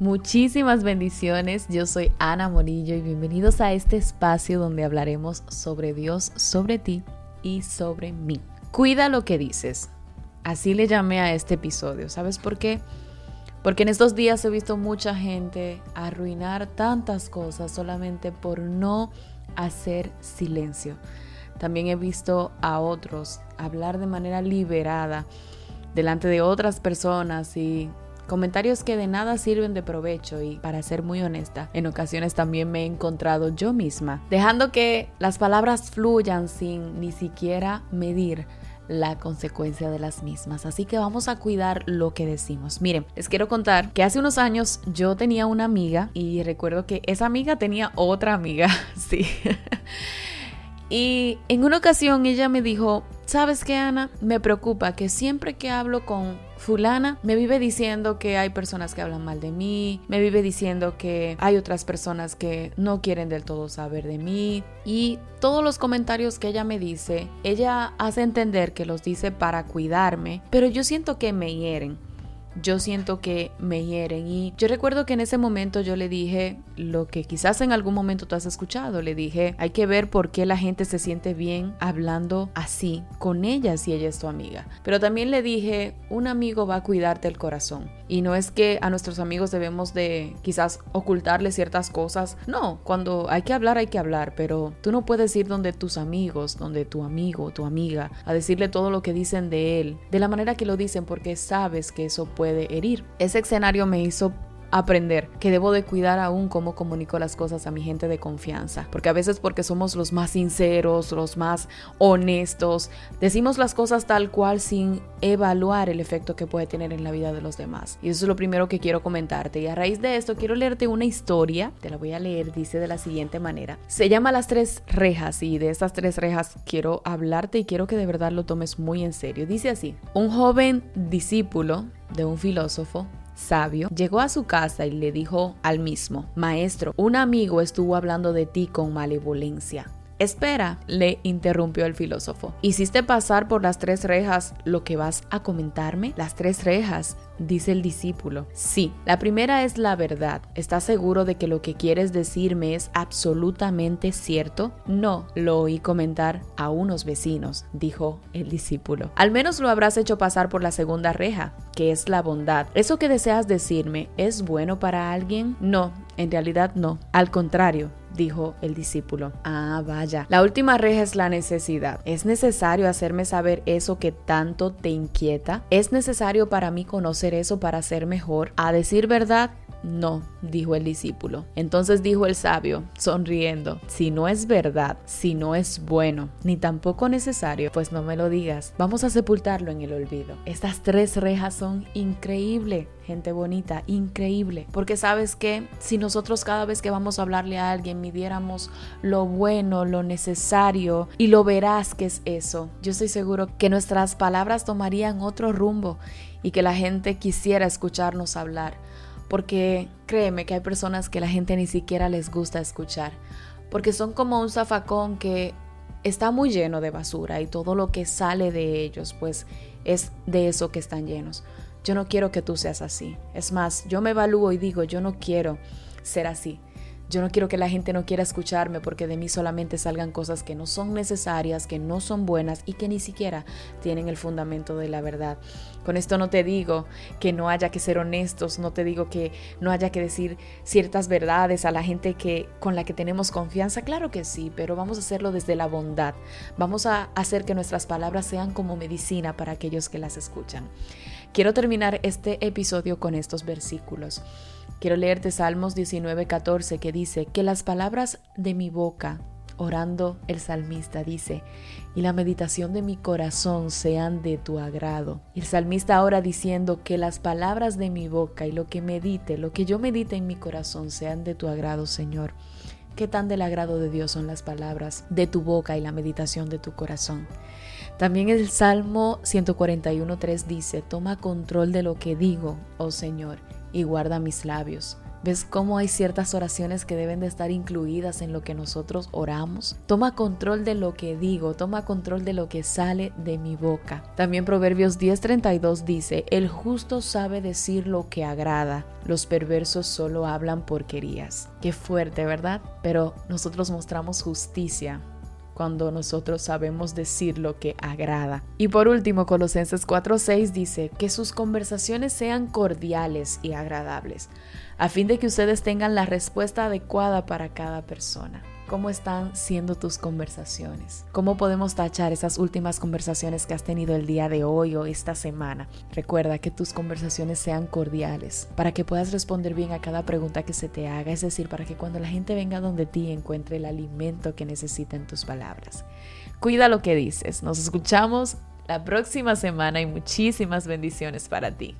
Muchísimas bendiciones, yo soy Ana Morillo y bienvenidos a este espacio donde hablaremos sobre Dios, sobre ti y sobre mí. Cuida lo que dices. Así le llamé a este episodio. ¿Sabes por qué? Porque en estos días he visto mucha gente arruinar tantas cosas solamente por no hacer silencio. También he visto a otros hablar de manera liberada delante de otras personas y Comentarios que de nada sirven de provecho y, para ser muy honesta, en ocasiones también me he encontrado yo misma, dejando que las palabras fluyan sin ni siquiera medir la consecuencia de las mismas. Así que vamos a cuidar lo que decimos. Miren, les quiero contar que hace unos años yo tenía una amiga y recuerdo que esa amiga tenía otra amiga, sí. y en una ocasión ella me dijo, ¿sabes qué, Ana? Me preocupa que siempre que hablo con fulana me vive diciendo que hay personas que hablan mal de mí, me vive diciendo que hay otras personas que no quieren del todo saber de mí. Y todos los comentarios que ella me dice, ella hace entender que los dice para cuidarme, pero yo siento que me hieren yo siento que me hieren. Y yo recuerdo que en ese momento yo le dije lo que quizás en algún momento tú has escuchado. Le dije, hay que ver por qué la gente se siente bien hablando así con ella si ella es tu amiga. Pero también le dije, un amigo va a cuidarte el corazón. Y no es que a nuestros amigos debemos de quizás ocultarle ciertas cosas. No, cuando hay que hablar hay que hablar, pero tú no puedes ir donde tus amigos, donde tu amigo, tu amiga, a decirle todo lo que dicen de él, de la manera que lo dicen porque sabes que eso herir. Ese escenario me hizo aprender que debo de cuidar aún cómo comunico las cosas a mi gente de confianza, porque a veces porque somos los más sinceros, los más honestos, decimos las cosas tal cual sin evaluar el efecto que puede tener en la vida de los demás. Y eso es lo primero que quiero comentarte. Y a raíz de esto quiero leerte una historia, te la voy a leer, dice de la siguiente manera. Se llama Las tres rejas y de estas tres rejas quiero hablarte y quiero que de verdad lo tomes muy en serio. Dice así, un joven discípulo de un filósofo sabio, llegó a su casa y le dijo al mismo, Maestro, un amigo estuvo hablando de ti con malevolencia. Espera, le interrumpió el filósofo. ¿Hiciste pasar por las tres rejas lo que vas a comentarme? Las tres rejas, dice el discípulo. Sí, la primera es la verdad. ¿Estás seguro de que lo que quieres decirme es absolutamente cierto? No, lo oí comentar a unos vecinos, dijo el discípulo. Al menos lo habrás hecho pasar por la segunda reja, que es la bondad. ¿Eso que deseas decirme es bueno para alguien? No, en realidad no. Al contrario, dijo el discípulo. Ah, vaya. La última reja es la necesidad. ¿Es necesario hacerme saber eso que tanto te inquieta? ¿Es necesario para mí conocer eso para ser mejor? A decir verdad, no, dijo el discípulo. Entonces dijo el sabio, sonriendo, si no es verdad, si no es bueno, ni tampoco necesario, pues no me lo digas. Vamos a sepultarlo en el olvido. Estas tres rejas son increíbles gente bonita, increíble. Porque sabes que si nosotros cada vez que vamos a hablarle a alguien midiéramos lo bueno, lo necesario y lo verás que es eso, yo estoy seguro que nuestras palabras tomarían otro rumbo y que la gente quisiera escucharnos hablar porque créeme que hay personas que la gente ni siquiera les gusta escuchar, porque son como un zafacón que está muy lleno de basura y todo lo que sale de ellos pues es de eso que están llenos. Yo no quiero que tú seas así. Es más, yo me evalúo y digo, yo no quiero ser así. Yo no quiero que la gente no quiera escucharme porque de mí solamente salgan cosas que no son necesarias, que no son buenas y que ni siquiera tienen el fundamento de la verdad. Con esto no te digo que no haya que ser honestos, no te digo que no haya que decir ciertas verdades a la gente que con la que tenemos confianza, claro que sí, pero vamos a hacerlo desde la bondad. Vamos a hacer que nuestras palabras sean como medicina para aquellos que las escuchan. Quiero terminar este episodio con estos versículos. Quiero leerte Salmos 19:14 que dice, que las palabras de mi boca, orando el salmista, dice, y la meditación de mi corazón sean de tu agrado. El salmista ahora diciendo que las palabras de mi boca y lo que medite, lo que yo medite en mi corazón sean de tu agrado, Señor. ¿Qué tan del agrado de Dios son las palabras de tu boca y la meditación de tu corazón? También el Salmo 141.3 dice, toma control de lo que digo, oh Señor y guarda mis labios. ¿Ves cómo hay ciertas oraciones que deben de estar incluidas en lo que nosotros oramos? Toma control de lo que digo, toma control de lo que sale de mi boca. También Proverbios 10:32 dice, el justo sabe decir lo que agrada, los perversos solo hablan porquerías. Qué fuerte, ¿verdad? Pero nosotros mostramos justicia cuando nosotros sabemos decir lo que agrada. Y por último, Colosenses 4:6 dice que sus conversaciones sean cordiales y agradables, a fin de que ustedes tengan la respuesta adecuada para cada persona. ¿Cómo están siendo tus conversaciones? ¿Cómo podemos tachar esas últimas conversaciones que has tenido el día de hoy o esta semana? Recuerda que tus conversaciones sean cordiales para que puedas responder bien a cada pregunta que se te haga, es decir, para que cuando la gente venga donde ti encuentre el alimento que necesita tus palabras. Cuida lo que dices. Nos escuchamos la próxima semana y muchísimas bendiciones para ti.